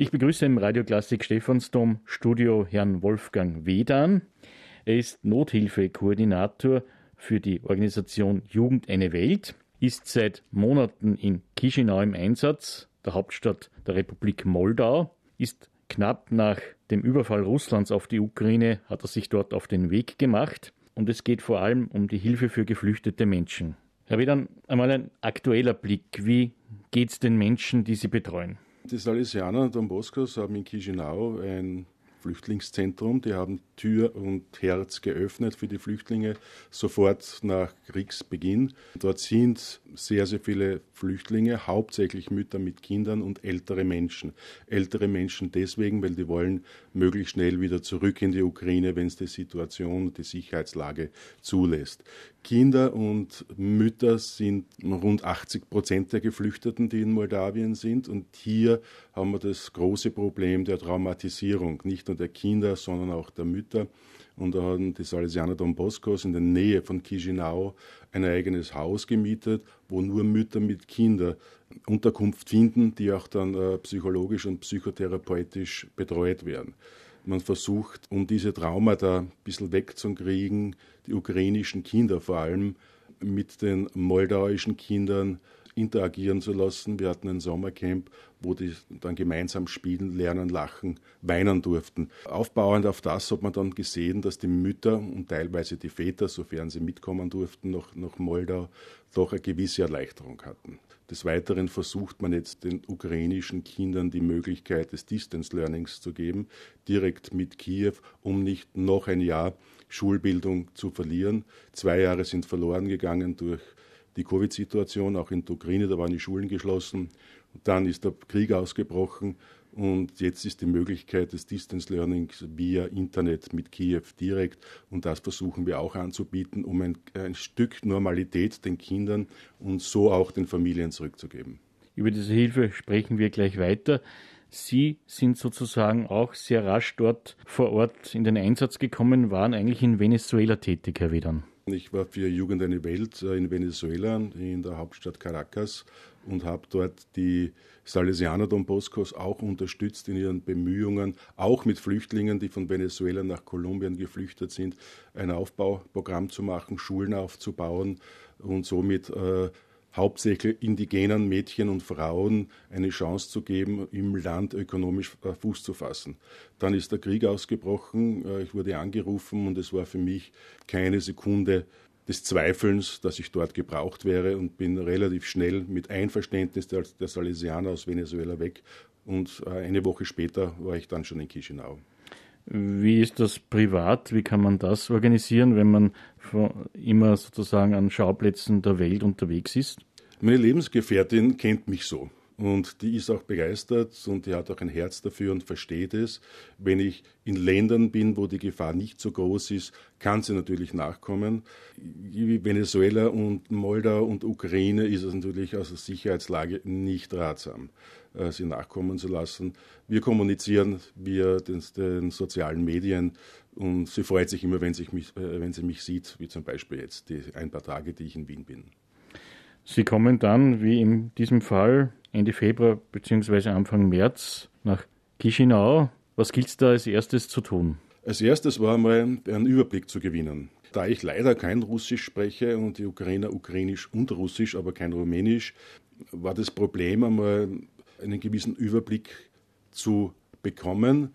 Ich begrüße im Radioklassik Stephansdom Studio Herrn Wolfgang Wedan. Er ist Nothilfekoordinator für die Organisation Jugend eine Welt, ist seit Monaten in Chisinau im Einsatz, der Hauptstadt der Republik Moldau, ist knapp nach dem Überfall Russlands auf die Ukraine, hat er sich dort auf den Weg gemacht und es geht vor allem um die Hilfe für geflüchtete Menschen. Herr Wedan, einmal ein aktueller Blick. Wie geht es den Menschen, die Sie betreuen? Die Salesianer Don Boscos haben in Chisinau ein Flüchtlingszentrum. Die haben Tür und Herz geöffnet für die Flüchtlinge sofort nach Kriegsbeginn. Dort sind sehr, sehr viele Flüchtlinge, hauptsächlich Mütter mit Kindern und ältere Menschen. Ältere Menschen deswegen, weil die wollen möglichst schnell wieder zurück in die Ukraine, wenn es die Situation, die Sicherheitslage zulässt. Kinder und Mütter sind rund 80 Prozent der Geflüchteten, die in Moldawien sind. Und hier haben wir das große Problem der Traumatisierung, nicht nur der Kinder, sondern auch der Mütter. Und da haben die Salesianer Don Boscos in der Nähe von Chisinau ein eigenes Haus gemietet, wo nur Mütter mit Kindern Unterkunft finden, die auch dann äh, psychologisch und psychotherapeutisch betreut werden. Man versucht, um diese Traumata ein bisschen wegzukriegen, die ukrainischen Kinder vor allem mit den moldauischen Kindern interagieren zu lassen. Wir hatten ein Sommercamp, wo die dann gemeinsam spielen, lernen, lachen, weinen durften. Aufbauend auf das hat man dann gesehen, dass die Mütter und teilweise die Väter, sofern sie mitkommen durften, nach, nach Moldau, doch eine gewisse Erleichterung hatten. Des Weiteren versucht man jetzt den ukrainischen Kindern die Möglichkeit des Distance Learnings zu geben, direkt mit Kiew, um nicht noch ein Jahr Schulbildung zu verlieren. Zwei Jahre sind verloren gegangen durch die Covid-Situation, auch in der Ukraine, da waren die Schulen geschlossen. Und dann ist der Krieg ausgebrochen und jetzt ist die Möglichkeit des Distance Learnings via Internet mit Kiew direkt. Und das versuchen wir auch anzubieten, um ein, ein Stück Normalität den Kindern und so auch den Familien zurückzugeben. Über diese Hilfe sprechen wir gleich weiter. Sie sind sozusagen auch sehr rasch dort vor Ort in den Einsatz gekommen, waren eigentlich in Venezuela tätig, Herr Wedern. Ich war für Jugend eine Welt äh, in Venezuela, in der Hauptstadt Caracas und habe dort die Salesianer Don Boscos auch unterstützt in ihren Bemühungen, auch mit Flüchtlingen, die von Venezuela nach Kolumbien geflüchtet sind, ein Aufbauprogramm zu machen, Schulen aufzubauen und somit äh, hauptsächlich indigenen Mädchen und Frauen eine Chance zu geben, im Land ökonomisch äh, Fuß zu fassen. Dann ist der Krieg ausgebrochen, äh, ich wurde angerufen und es war für mich keine Sekunde des Zweifelns, dass ich dort gebraucht wäre und bin relativ schnell mit Einverständnis der, Salesianer aus Venezuela weg und äh, eine Woche später war ich dann schon in Chisinau. Wie ist das privat? Wie kann man das organisieren, wenn man immer sozusagen an Schauplätzen der Welt unterwegs ist? Meine Lebensgefährtin kennt mich so. Und die ist auch begeistert und die hat auch ein Herz dafür und versteht es. Wenn ich in Ländern bin, wo die Gefahr nicht so groß ist, kann sie natürlich nachkommen. Wie Venezuela und Moldau und Ukraine ist es natürlich aus der Sicherheitslage nicht ratsam, äh, sie nachkommen zu lassen. Wir kommunizieren via den, den sozialen Medien und sie freut sich immer, wenn, sich mich, äh, wenn sie mich sieht, wie zum Beispiel jetzt die ein paar Tage, die ich in Wien bin. Sie kommen dann, wie in diesem Fall, Ende Februar bzw. Anfang März nach Chisinau. Was gilt es da als erstes zu tun? Als erstes war einmal einen Überblick zu gewinnen. Da ich leider kein Russisch spreche und die Ukrainer Ukrainisch und Russisch, aber kein Rumänisch, war das Problem einmal einen gewissen Überblick zu bekommen.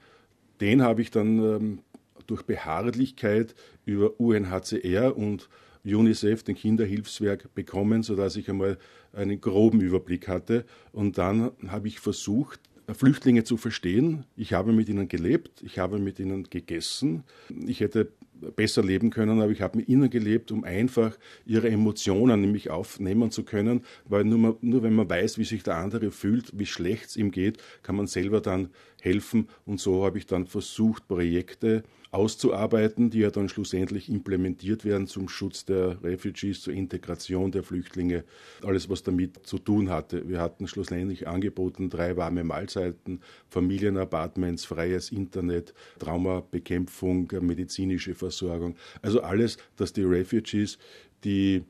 Den habe ich dann ähm, durch Beharrlichkeit über UNHCR und UNICEF, den Kinderhilfswerk, bekommen, sodass ich einmal einen groben Überblick hatte. Und dann habe ich versucht, Flüchtlinge zu verstehen. Ich habe mit ihnen gelebt, ich habe mit ihnen gegessen. Ich hätte besser leben können, aber ich habe mit ihnen gelebt, um einfach ihre Emotionen nämlich aufnehmen zu können, weil nur, nur wenn man weiß, wie sich der andere fühlt, wie schlecht es ihm geht, kann man selber dann helfen. Und so habe ich dann versucht, Projekte auszuarbeiten, die ja dann schlussendlich implementiert werden zum Schutz der Refugees, zur Integration der Flüchtlinge, alles was damit zu tun hatte. Wir hatten schlussendlich angeboten drei warme Mahlzeiten, Familienapartments, freies Internet, Traumabekämpfung, medizinische Versorgung, also alles, dass die Refugees, die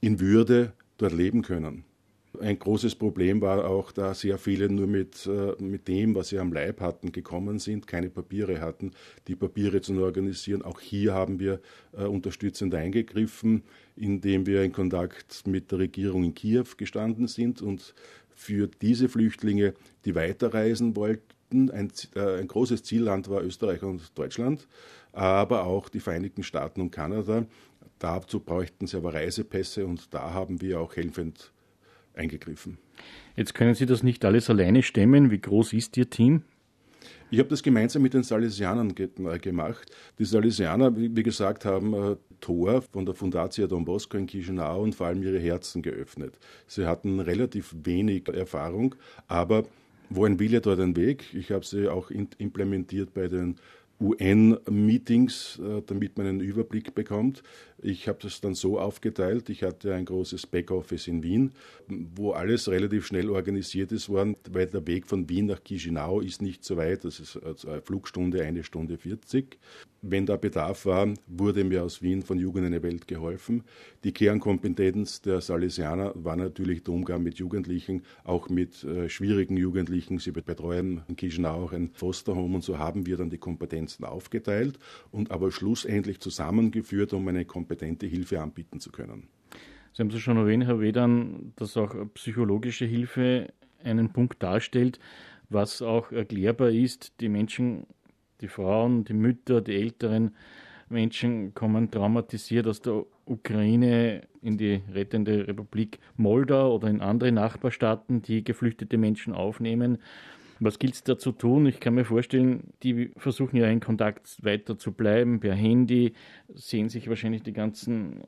in Würde dort leben können. Ein großes Problem war auch, da sehr viele nur mit, äh, mit dem, was sie am Leib hatten, gekommen sind, keine Papiere hatten, die Papiere zu organisieren. Auch hier haben wir äh, unterstützend eingegriffen, indem wir in Kontakt mit der Regierung in Kiew gestanden sind und für diese Flüchtlinge, die weiterreisen wollten, ein, äh, ein großes Zielland war Österreich und Deutschland, aber auch die Vereinigten Staaten und Kanada. Dazu bräuchten sie aber Reisepässe und da haben wir auch helfend eingegriffen. Jetzt können Sie das nicht alles alleine stemmen. Wie groß ist Ihr Team? Ich habe das gemeinsam mit den Salesianern äh, gemacht. Die Salesianer, wie gesagt, haben äh, Tor von der Fundatia Don Bosco in Chisinau und vor allem ihre Herzen geöffnet. Sie hatten relativ wenig Erfahrung, aber wo ein Wille, dort ein Weg. Ich habe sie auch implementiert bei den UN-Meetings, äh, damit man einen Überblick bekommt. Ich habe das dann so aufgeteilt. Ich hatte ein großes Backoffice in Wien, wo alles relativ schnell organisiert ist worden, weil der Weg von Wien nach Chisinau ist nicht so weit. Das ist also eine Flugstunde, eine Stunde 40. Wenn da Bedarf war, wurde mir aus Wien von Jugend eine Welt geholfen. Die Kernkompetenz der Salesianer war natürlich der Umgang mit Jugendlichen, auch mit äh, schwierigen Jugendlichen. Sie betreuen in Chisinau auch ein Fosterhome und so haben wir dann die Kompetenzen aufgeteilt und aber schlussendlich zusammengeführt, um eine kompetente Hilfe anbieten zu können. Sie haben es schon erwähnt, Herr Wedern, dass auch psychologische Hilfe einen Punkt darstellt, was auch erklärbar ist. Die Menschen die Frauen, die Mütter, die älteren Menschen kommen traumatisiert aus der Ukraine in die rettende Republik Moldau oder in andere Nachbarstaaten, die geflüchtete Menschen aufnehmen. Was gilt es da zu tun? Ich kann mir vorstellen, die versuchen ja in Kontakt weiter zu bleiben per Handy, sehen sich wahrscheinlich die ganzen äh,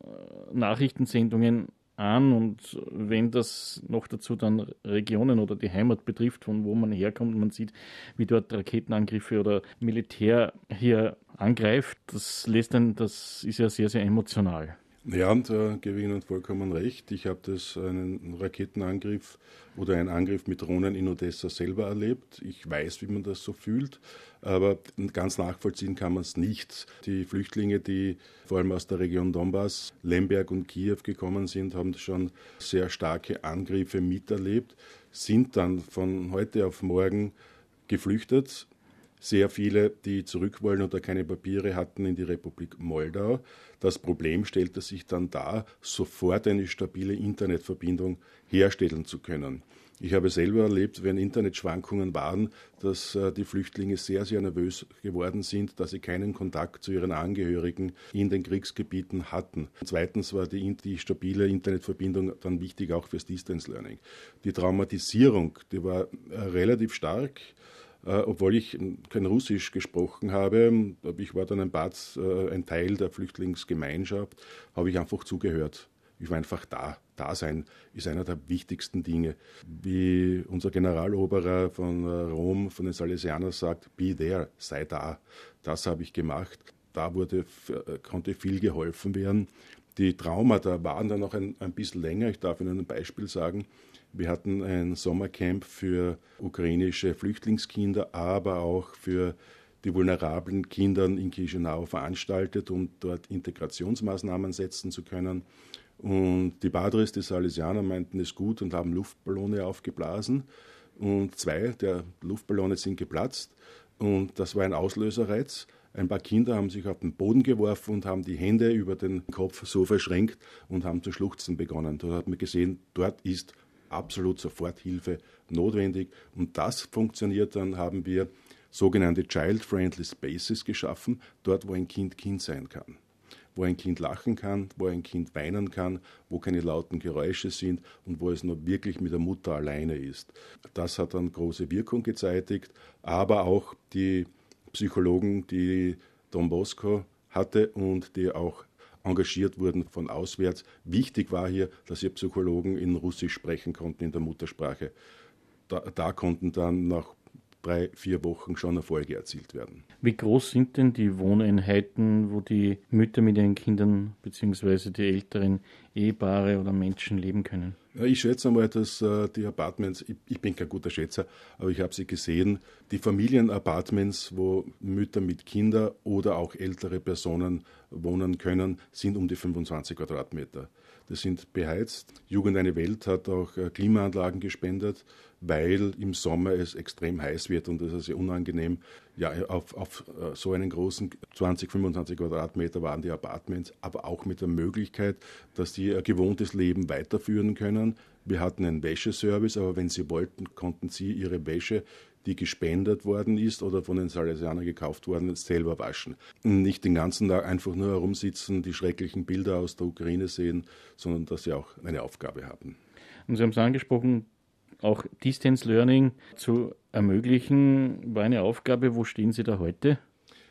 Nachrichtensendungen an und wenn das noch dazu dann Regionen oder die Heimat betrifft, von wo man herkommt, man sieht, wie dort Raketenangriffe oder Militär hier angreift, das lässt dann, das ist ja sehr, sehr emotional. Ja, da gebe ich Ihnen vollkommen recht. Ich habe das einen Raketenangriff oder einen Angriff mit Drohnen in Odessa selber erlebt. Ich weiß, wie man das so fühlt, aber ganz nachvollziehen kann man es nicht. Die Flüchtlinge, die vor allem aus der Region Donbass, Lemberg und Kiew gekommen sind, haben schon sehr starke Angriffe miterlebt, sind dann von heute auf morgen geflüchtet sehr viele, die zurück wollen oder keine Papiere hatten, in die Republik Moldau. Das Problem stellte sich dann dar, sofort eine stabile Internetverbindung herstellen zu können. Ich habe selber erlebt, wenn Internetschwankungen waren, dass äh, die Flüchtlinge sehr, sehr nervös geworden sind, dass sie keinen Kontakt zu ihren Angehörigen in den Kriegsgebieten hatten. Zweitens war die, die stabile Internetverbindung dann wichtig auch fürs Distance Learning. Die Traumatisierung, die war äh, relativ stark. Äh, obwohl ich kein Russisch gesprochen habe, ich war dann ein, Bad, äh, ein Teil der Flüchtlingsgemeinschaft, habe ich einfach zugehört. Ich war einfach da. Dasein ist einer der wichtigsten Dinge. Wie unser Generaloberer von äh, Rom, von den Salesianern sagt, be there, sei da. Das habe ich gemacht. Da wurde, konnte viel geholfen werden. Die Traumata waren dann noch ein, ein bisschen länger. Ich darf Ihnen ein Beispiel sagen. Wir hatten ein Sommercamp für ukrainische Flüchtlingskinder, aber auch für die vulnerablen Kinder in Chisinau veranstaltet, um dort Integrationsmaßnahmen setzen zu können. Und die Padres, die Salesianer, meinten es gut und haben Luftballone aufgeblasen. Und zwei der Luftballone sind geplatzt. Und das war ein Auslöserreiz. Ein paar Kinder haben sich auf den Boden geworfen und haben die Hände über den Kopf so verschränkt und haben zu schluchzen begonnen. Dort hat man gesehen, dort ist absolut Soforthilfe notwendig. Und das funktioniert dann, haben wir sogenannte Child-Friendly Spaces geschaffen, dort wo ein Kind Kind sein kann. Wo ein Kind lachen kann, wo ein Kind weinen kann, wo keine lauten Geräusche sind und wo es nur wirklich mit der Mutter alleine ist. Das hat dann große Wirkung gezeitigt, aber auch die Psychologen, die Don Bosco hatte und die auch engagiert wurden von auswärts. Wichtig war hier, dass wir Psychologen in Russisch sprechen konnten, in der Muttersprache. Da, da konnten dann nach drei, vier Wochen schon Erfolge erzielt werden. Wie groß sind denn die Wohneinheiten, wo die Mütter mit ihren Kindern bzw. die älteren Ehepaare oder Menschen leben können? Ich schätze mal, dass äh, die Apartments, ich, bin kein guter Schätzer, aber ich habe sie gesehen, die Familienapartments, wo Mütter mit Kindern oder auch ältere Personen wohnen können, sind um die 25 Quadratmeter. die sind beheizt. Jugend eine Welt hat auch äh, Klimaanlagen gespendet, weil im Sommer es extrem heiß wird und es ist sehr unangenehm. Ja, auf, auf äh, so einen großen 20, 25 Quadratmeter waren die Apartments, aber auch mit der Möglichkeit, dass die ihr gewohntes Leben weiterführen können. Wir hatten einen Wäscheservice, aber wenn sie wollten, konnten sie ihre Wäsche die gespendet worden ist oder von den Salesianern gekauft worden ist, selber waschen. Nicht den ganzen Tag einfach nur herumsitzen, die schrecklichen Bilder aus der Ukraine sehen, sondern dass sie auch eine Aufgabe haben. Und Sie haben es angesprochen, auch Distance Learning zu ermöglichen, war eine Aufgabe. Wo stehen Sie da heute?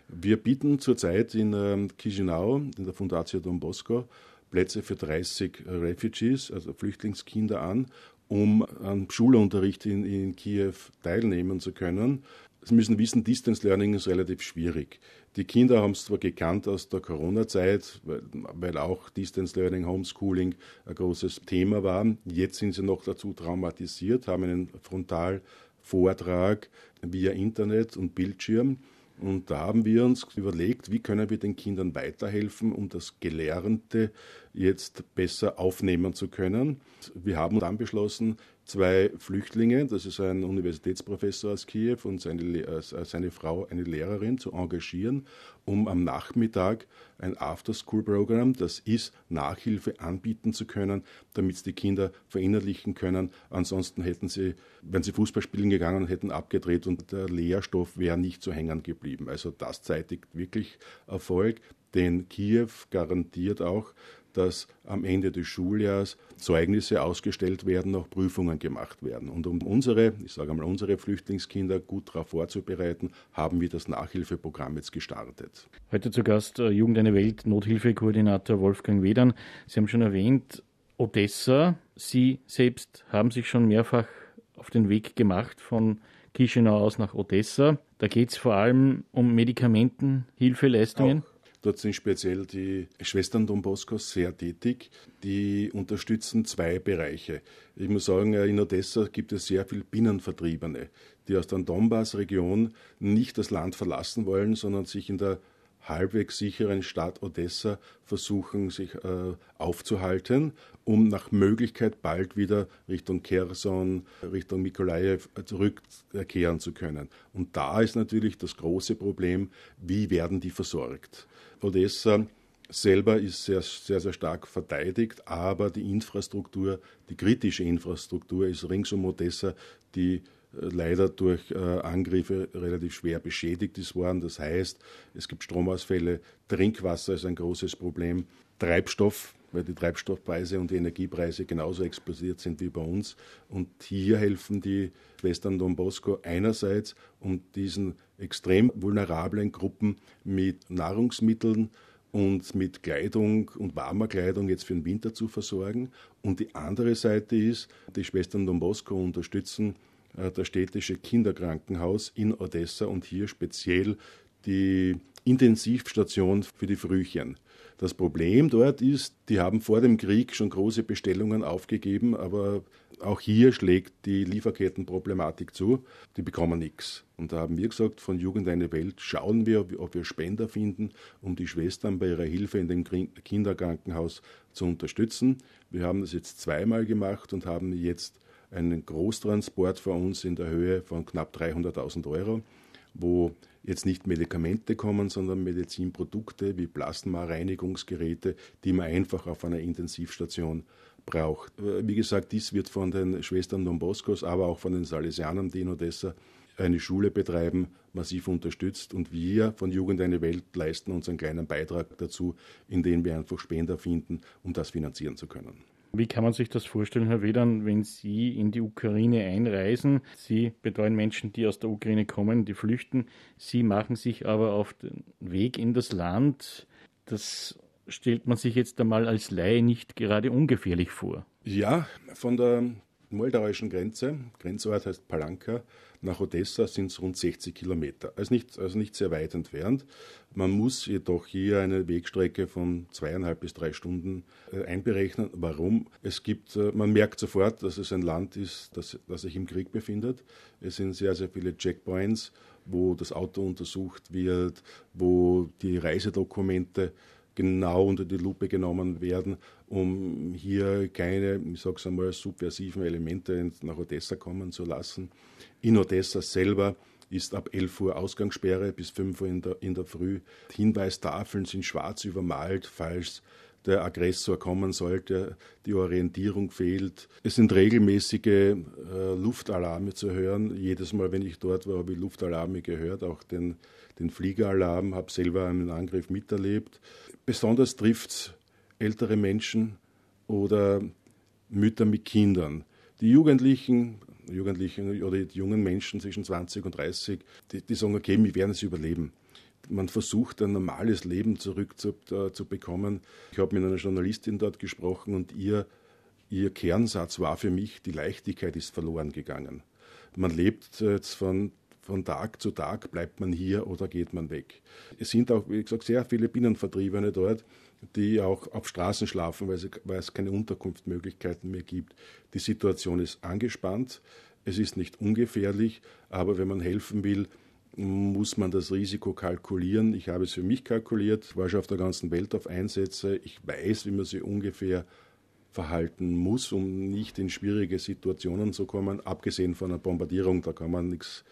Wir bieten zurzeit in ähm, Chisinau, in der Fundatio Don Bosco, Plätze für 30 Refugees, also Flüchtlingskinder an um am Schulunterricht in, in Kiew teilnehmen zu können. Sie müssen wissen, Distance Learning ist relativ schwierig. Die Kinder haben es zwar gekannt aus der Corona-Zeit, weil, weil, auch Distance Learning, Homeschooling ein großes Thema war. Jetzt sind sie noch dazu traumatisiert, haben einen Frontalvortrag via Internet und Bildschirm. Und da haben wir uns überlegt, wie können wir den Kindern weiterhelfen, um das Gelernte jetzt besser aufnehmen zu können. Wir haben dann beschlossen, zwei Flüchtlinge, das ist ein Universitätsprofessor aus Kiew und seine, äh, seine Frau, eine Lehrerin, zu engagieren, um am Nachmittag ein After-School-Programm, das ist, Nachhilfe anbieten zu können, damit die Kinder verinnerlichen können. Ansonsten hätten sie, wenn sie Fußball spielen gegangen, hätten abgedreht und der Lehrstoff wäre nicht so hängen geblieben. Also das zeitigt wirklich Erfolg, denn Kiew garantiert auch, dass am Ende des Schuljahres Zeugnisse ausgestellt werden, auch Prüfungen gemacht werden. Und um unsere, ich sage einmal, unsere Flüchtlingskinder gut darauf vorzubereiten, haben wir das Nachhilfeprogramm jetzt gestartet. Heute zu Gast äh, Jugend eine Welt, Nothilfekoordinator Wolfgang Wedern. Sie haben schon erwähnt, Odessa. Sie selbst haben sich schon mehrfach auf den Weg gemacht von Chisinau aus nach Odessa. Da geht es vor allem um Medikamentenhilfeleistungen. Auch Dort sind speziell die Schwestern Don Bosco sehr tätig. Die unterstützen zwei Bereiche. Ich muss sagen, in Odessa gibt es sehr viele Binnenvertriebene, die aus der Donbass-Region nicht das Land verlassen wollen, sondern sich in der halbwegs sicheren Stadt Odessa versuchen, sich äh, aufzuhalten, um nach Möglichkeit bald wieder Richtung Kherson, Richtung Mikolajew zurückkehren zu können. Und da ist natürlich das große Problem, wie werden die versorgt? Odessa selber ist sehr, sehr, sehr stark verteidigt, aber die Infrastruktur, die kritische Infrastruktur ist rings um Odessa, die äh, leider durch äh, Angriffe relativ schwer beschädigt ist worden. Das heißt, es gibt Stromausfälle, Trinkwasser ist ein großes Problem, Treibstoff, weil die Treibstoffpreise und die Energiepreise genauso explodiert sind wie bei uns. Und hier helfen die Schwestern Don Bosco einerseits, um diesen extrem vulnerablen Gruppen mit Nahrungsmitteln und mit Kleidung und warmer Kleidung jetzt für den Winter zu versorgen. Und die andere Seite ist, die Schwestern Don Bosco unterstützen äh, das städtische Kinderkrankenhaus in Odessa und hier speziell die Intensivstation für die Frühchen. Das Problem dort ist, die haben vor dem Krieg schon große Bestellungen aufgegeben, aber auch hier schlägt die Lieferkettenproblematik zu. Die bekommen nichts. Und da haben wir gesagt, von Jugend eine Welt schauen wir, ob wir Spender finden, um die Schwestern bei ihrer Hilfe in dem Kinderkrankenhaus zu unterstützen. Wir haben das jetzt zweimal gemacht und haben jetzt einen Großtransport für uns in der Höhe von knapp 300.000 Euro, wo jetzt nicht Medikamente kommen, sondern Medizinprodukte wie Plasma-Reinigungsgeräte, die man einfach auf einer Intensivstation braucht. Wie gesagt, dies wird von den Schwestern Don Boscos, aber auch von den Salesianern, die in Odessa eine Schule betreiben, massiv unterstützt. Und wir von Jugend eine Welt leisten unseren kleinen Beitrag dazu, indem wir einfach Spender finden, um das finanzieren zu können. Wie kann man sich das vorstellen, Herr Wedern, wenn Sie in die Ukraine einreisen? Sie betreuen Menschen, die aus der Ukraine kommen, die flüchten. Sie machen sich aber auf den Weg in das Land. Das stellt man sich jetzt einmal als Laie nicht gerade ungefährlich vor. Ja, von der moldauischen Grenze, Grenzort heißt Palanka, nach Odessa sind es rund 60 Kilometer. Also nicht, also nicht sehr weit entfernt. Man muss jedoch hier eine Wegstrecke von zweieinhalb bis drei Stunden äh, einberechnen. Warum? Es gibt, äh, man merkt sofort, dass es ein Land ist, das, das sich im Krieg befindet. Es sind sehr, sehr viele Checkpoints, wo das Auto untersucht wird, wo die Reisedokumente genau unter die Lupe genommen werden, um hier keine, ich sage es einmal, subversiven Elemente nach Odessa kommen zu lassen. In Odessa selber ist ab 11 Uhr Ausgangssperre bis 5 Uhr in der, in der Früh. Hinweistafeln sind schwarz übermalt, falls der Aggressor kommen sollte, die Orientierung fehlt. Es sind regelmäßige äh, Luftalarme zu hören. Jedes Mal, wenn ich dort war, habe ich Luftalarme gehört, auch den, den Fliegeralarm, habe selber einen Angriff miterlebt. Besonders trifft es ältere Menschen oder Mütter mit Kindern. Die Jugendlichen, Jugendlichen oder die jungen Menschen zwischen 20 und 30, die, die sagen, okay, wir werden es überleben man versucht, ein normales Leben zurückzubekommen. Äh, ich habe mit einer Journalistin dort gesprochen und ihr, ihr Kernsatz war für mich, die Leichtigkeit ist verloren gegangen. Man lebt jetzt von, von Tag zu Tag, bleibt man hier oder geht man weg. Es sind auch, wie gesagt, sehr viele Binnenvertriebene dort, die auch auf Straßen schlafen, weil, sie, weil es keine Unterkunftsmöglichkeiten mehr gibt. Die Situation ist angespannt, es ist nicht ungefährlich, aber wenn man helfen will, muss man das Risiko kalkulieren. Ich habe es für mich kalkuliert, war schon auf der ganzen Welt auf Einsätze. Ich weiß, wie man sich ungefähr verhalten muss, um nicht in schwierige Situationen zu kommen. Abgesehen von einer Bombardierung, da kann man nichts,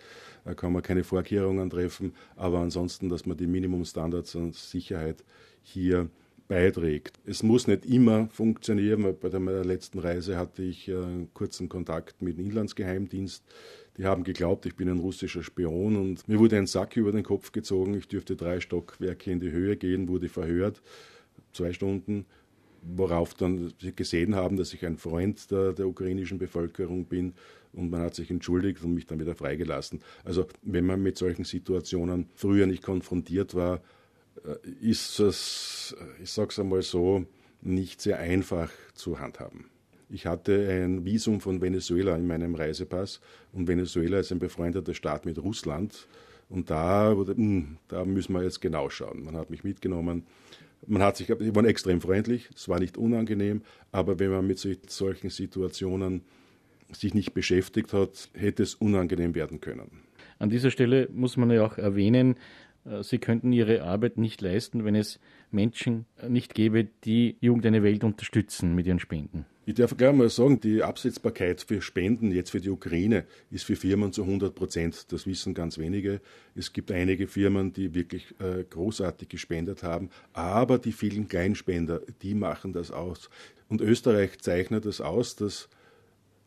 da kann man keine Vorkehrungen treffen. Aber ansonsten, dass man die Minimumstandards an Sicherheit hier beiträgt. Es muss nicht immer funktionieren. Bei der letzten Reise hatte ich äh, einen kurzen Kontakt mit dem Inlandsgeheimdienst die haben geglaubt, ich bin ein russischer Spion und mir wurde ein Sack über den Kopf gezogen. Ich dürfte drei Stockwerke in die Höhe gehen, wurde verhört, zwei Stunden, worauf dann sie gesehen haben, dass ich ein Freund der, der ukrainischen Bevölkerung bin und man hat sich entschuldigt und mich dann wieder freigelassen. Also wenn man mit solchen Situationen früher nicht konfrontiert war, äh, ist es, ich sage es einmal so, nicht sehr einfach zu handhaben. Ich hatte ein Visum von Venezuela in meinem Reisepass und Venezuela ist ein befreundeter Staat mit Russland. Und da, hm, da müssen wir jetzt genau schauen. Man hat mich mitgenommen. Man hat sich, die waren extrem freundlich, es war nicht unangenehm, aber wenn man mit solchen Situationen sich nicht beschäftigt hat, hätte es unangenehm werden können. An dieser Stelle muss man ja auch erwähnen, äh, Sie könnten Ihre Arbeit nicht leisten, wenn es Menschen nicht gäbe, die Jugend eine Welt unterstützen mit ihren Spenden. Ich darf gleich mal sagen, die Absetzbarkeit für Spenden jetzt für die Ukraine ist für Firmen zu 100 Prozent. Das wissen ganz wenige. Es gibt einige Firmen, die wirklich äh, großartig gespendet haben, aber die vielen Kleinspender, die machen das aus. Und Österreich zeichnet das aus, dass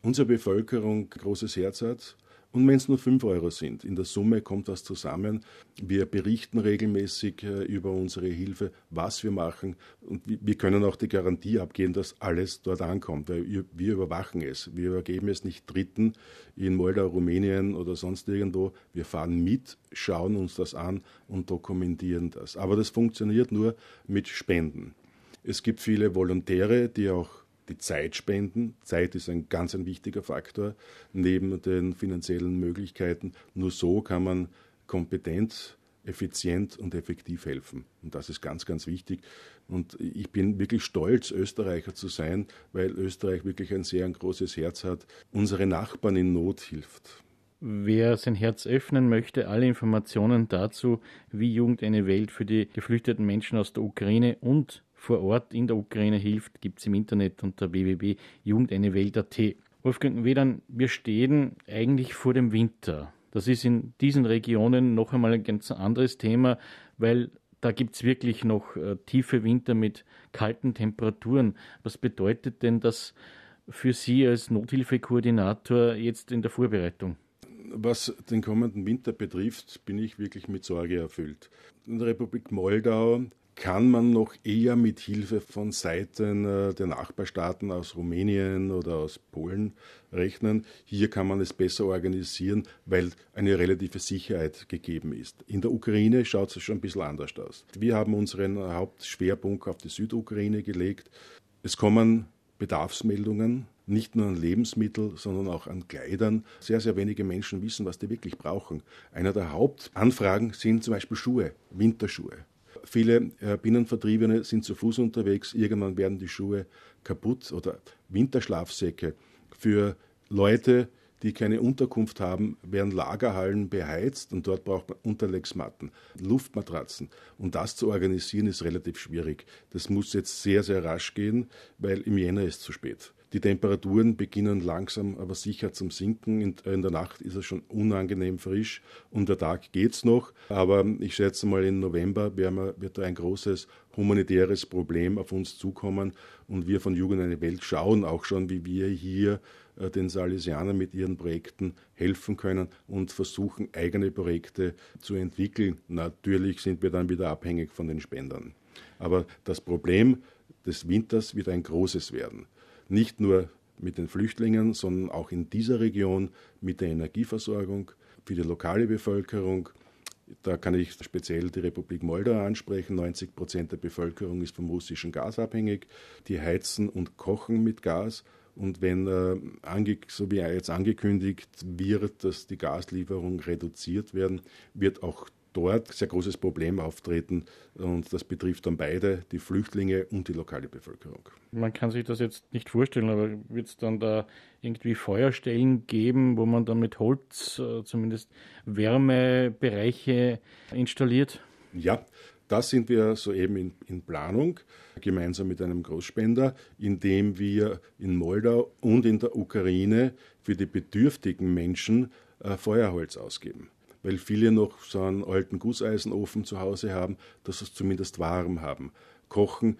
unsere Bevölkerung großes Herz hat und wenn es nur 5 Euro sind, in der Summe kommt das zusammen. Wir berichten regelmäßig äh, über unsere Hilfe, was wir machen. Und wir können auch die Garantie abgeben, dass alles dort ankommt, weil wir überwachen es. Wir übergeben es nicht Dritten in Moldau, Rumänien oder sonst irgendwo. Wir fahren mit, schauen uns das an und dokumentieren das. Aber das funktioniert nur mit Spenden. Es gibt viele Volontäre, die auch die Zeit spenden. Zeit ist ein ganz ein wichtiger Faktor neben den finanziellen Möglichkeiten. Nur so kann man kompetent, effizient und effektiv helfen. Und das ist ganz, ganz wichtig. Und ich bin wirklich stolz, Österreicher zu sein, weil Österreich wirklich ein sehr ein großes Herz hat, unsere Nachbarn in Not hilft. Wer sein Herz öffnen möchte, alle Informationen dazu, wie Jugend eine Welt für die geflüchteten Menschen aus der Ukraine und vor Ort in der Ukraine hilft, gibt es im Internet unter www.jugendeinewelt.at. Wolfgang Wedern, wir stehen eigentlich vor dem Winter. Das ist in diesen Regionen noch einmal ein ganz anderes Thema, weil da gibt es wirklich noch äh, tiefe Winter mit kalten Temperaturen. Was bedeutet denn das für Sie als Nothilfekoordinator jetzt in der Vorbereitung? Was den kommenden Winter betrifft, bin ich wirklich mit Sorge erfüllt. In der Republik Moldau kann man noch eher mit Hilfe von Seiten äh, der Nachbarstaaten aus Rumänien oder aus Polen rechnen. Hier kann man es besser organisieren, weil eine relative Sicherheit gegeben ist. In der Ukraine schaut es schon ein bisschen anders aus. Wir haben unseren Hauptschwerpunkt auf die Südukraine gelegt. Es kommen Bedarfsmeldungen, nicht nur an Lebensmitteln, sondern auch an Kleidern. Sehr, sehr wenige Menschen wissen, was die wirklich brauchen. Einer der Hauptanfragen sind zum Beispiel Schuhe, Winterschuhe. Viele äh, Binnenvertriebene sind zu Fuß unterwegs. Irgendwann werden die Schuhe kaputt oder Winterschlafsäcke für Leute, die keine Unterkunft haben, werden Lagerhallen beheizt und dort braucht man Unterlegsmatten, Luftmatratzen. Und das zu organisieren ist relativ schwierig. Das muss jetzt sehr, sehr rasch gehen, weil im Jänner ist zu spät. Die Temperaturen beginnen langsam, aber sicher zum Sinken. In, in der Nacht ist es schon unangenehm frisch und der Tag geht's noch. Aber ich schätze mal, im November wird da ein großes humanitäres Problem auf uns zukommen. Und wir von Jugend eine Welt schauen auch schon, wie wir hier äh, den Salesianern mit ihren Projekten helfen können und versuchen, eigene Projekte zu entwickeln. Natürlich sind wir dann wieder abhängig von den Spendern. Aber das Problem des Winters wird ein großes werden nicht nur mit den Flüchtlingen, sondern auch in dieser Region mit der Energieversorgung für die lokale Bevölkerung. Da kann ich speziell die Republik Moldau ansprechen. 90 Prozent der Bevölkerung ist vom russischen Gas abhängig. Die heizen und kochen mit Gas. Und wenn, äh, so wie jetzt angekündigt wird, dass die Gaslieferungen reduziert werden, wird auch dort sehr großes Problem auftreten und das betrifft dann beide, die Flüchtlinge und die lokale Bevölkerung. Man kann sich das jetzt nicht vorstellen, aber wird es dann da irgendwie Feuerstellen geben, wo man dann mit Holz äh, zumindest Wärmebereiche installiert? Ja, das sind wir soeben in, in, Planung, gemeinsam mit einem Großspender, indem wir in Moldau und in der Ukraine für die bedürftigen Menschen äh, Feuerholz ausgeben weil viele noch so einen alten Gusseisenofen zu Hause haben, dass sie es zumindest warm haben. Kochen,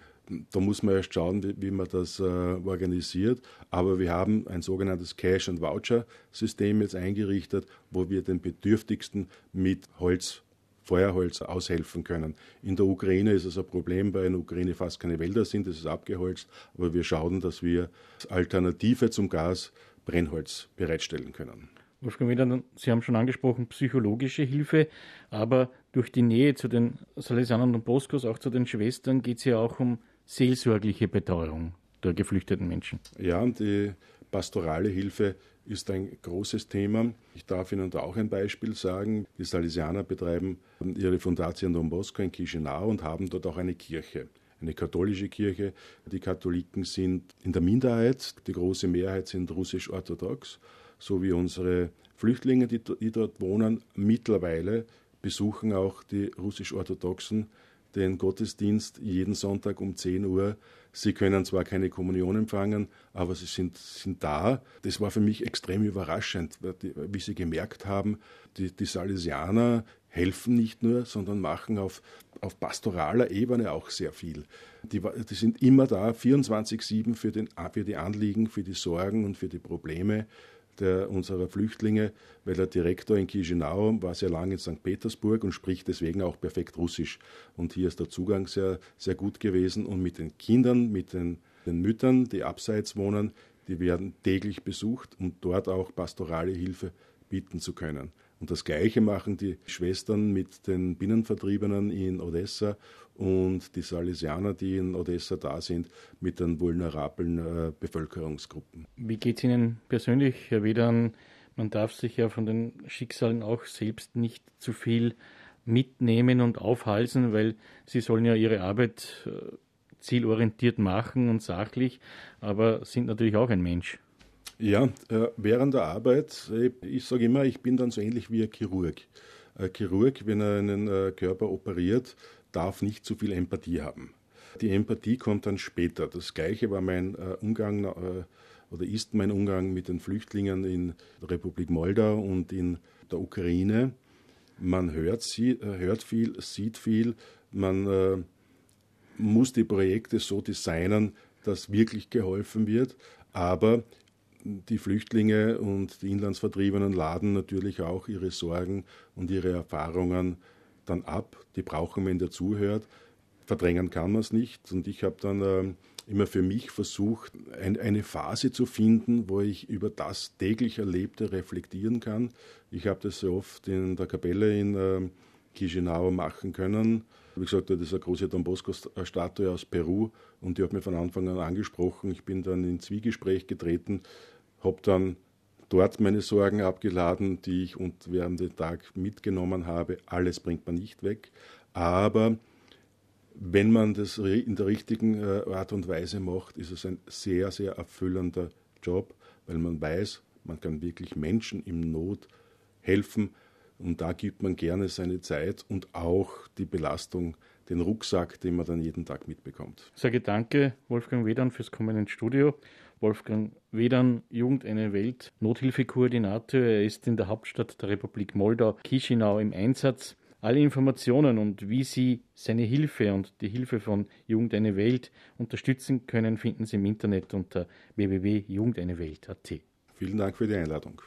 da muss man erst schauen, wie, wie man das äh, organisiert. Aber wir haben ein sogenanntes Cash- and Voucher-System jetzt eingerichtet, wo wir den Bedürftigsten mit Holz Feuerholz aushelfen können. In der Ukraine ist es ein Problem, weil in der Ukraine fast keine Wälder sind, es ist abgeholzt, aber wir schauen, dass wir als Alternative zum Gas Brennholz bereitstellen können. Wolfgang Wiener, Sie haben schon angesprochen, psychologische Hilfe, aber durch die Nähe zu den Salesianern und Boskos, auch zu den Schwestern, geht es ja auch um seelsorgliche Betreuung der geflüchteten Menschen. Ja, und die pastorale Hilfe ist ein großes Thema. Ich darf Ihnen da auch ein Beispiel sagen. Die Salesianer betreiben ihre Fundation Don Bosco in Chisinau und haben dort auch eine Kirche eine katholische Kirche. Die Katholiken sind in der Minderheit, die große Mehrheit sind russisch-orthodox so wie unsere Flüchtlinge, die, die dort wohnen, mittlerweile besuchen auch die russisch-orthodoxen den Gottesdienst jeden Sonntag um 10 Uhr. Sie können zwar keine Kommunion empfangen, aber sie sind, sind da. Das war für mich extrem überraschend, wie sie gemerkt haben, die, die Salesianer helfen nicht nur, sondern machen auf, auf pastoraler Ebene auch sehr viel. Die, die sind immer da, 24-7 für, für die Anliegen, für die Sorgen und für die Probleme der, unserer Flüchtlinge, weil der Direktor in Chisinau war sehr lange in St. Petersburg und spricht deswegen auch perfekt Russisch. Und hier ist der Zugang sehr, sehr gut gewesen. Und mit den Kindern, mit den, den Müttern, die abseits wohnen, die werden täglich besucht, um dort auch pastorale Hilfe bieten zu können. Und das Gleiche machen die Schwestern mit den Binnenvertriebenen in Odessa und die Salesianer, die in Odessa da sind, mit den vulnerablen äh, Bevölkerungsgruppen. Wie geht es Ihnen persönlich, Herr Wedern? Man darf sich ja von den Schicksalen auch selbst nicht zu viel mitnehmen und aufhalsen, weil Sie sollen ja Ihre Arbeit äh, zielorientiert machen und sachlich, aber sind natürlich auch ein Mensch. Ja, äh, während der Arbeit, ich sage immer, ich bin dann so ähnlich wie ein Chirurg. Ein Chirurg, wenn er einen äh, Körper operiert, darf nicht zu viel Empathie haben. Die Empathie kommt dann später. Das gleiche war mein äh, Umgang oder ist mein Umgang mit den Flüchtlingen in der Republik Moldau und in der Ukraine. Man hört, hört viel, sieht viel, man muss die Projekte so designen, dass wirklich geholfen wird. Aber die Flüchtlinge und die Inlandsvertriebenen laden natürlich auch ihre Sorgen und ihre Erfahrungen dann ab. Die brauchen, wenn der zuhört. Verdrängen kann man es nicht. Und ich habe dann äh, immer für mich versucht, ein, eine Phase zu finden, wo ich über das täglich Erlebte reflektieren kann. Ich habe das sehr oft in der Kapelle in äh, Chisinau machen können. Wie gesagt, das ist eine große Don Bosco-Statue aus Peru und die hat mir von Anfang an angesprochen. Ich bin dann in Zwiegespräch getreten, habe dann dort meine Sorgen abgeladen, die ich und während dem Tag mitgenommen habe. Alles bringt man nicht weg, aber wenn man das in der richtigen äh, Art und Weise macht, ist es ein sehr, sehr erfüllender Job, weil man weiß, Man kann wirklich Menschen im Not helfen und da gibt man gerne seine Zeit und auch die Belastung, den Rucksack, den man dann jeden Tag mitbekommt. Ich sage danke, Wolfgang Wedern, fürs Kommen ins Studio. Wolfgang Wedern, Jugend eine Welt, Nothilfekoordinator. Er ist in der Hauptstadt der Republik Moldau, Chisinau, im Einsatz. Alle Informationen und wie Sie seine Hilfe und die Hilfe von Jugend eine Welt unterstützen können, finden Sie im Internet unter www.jugendeinewelt.at. Vielen Dank für die Einladung.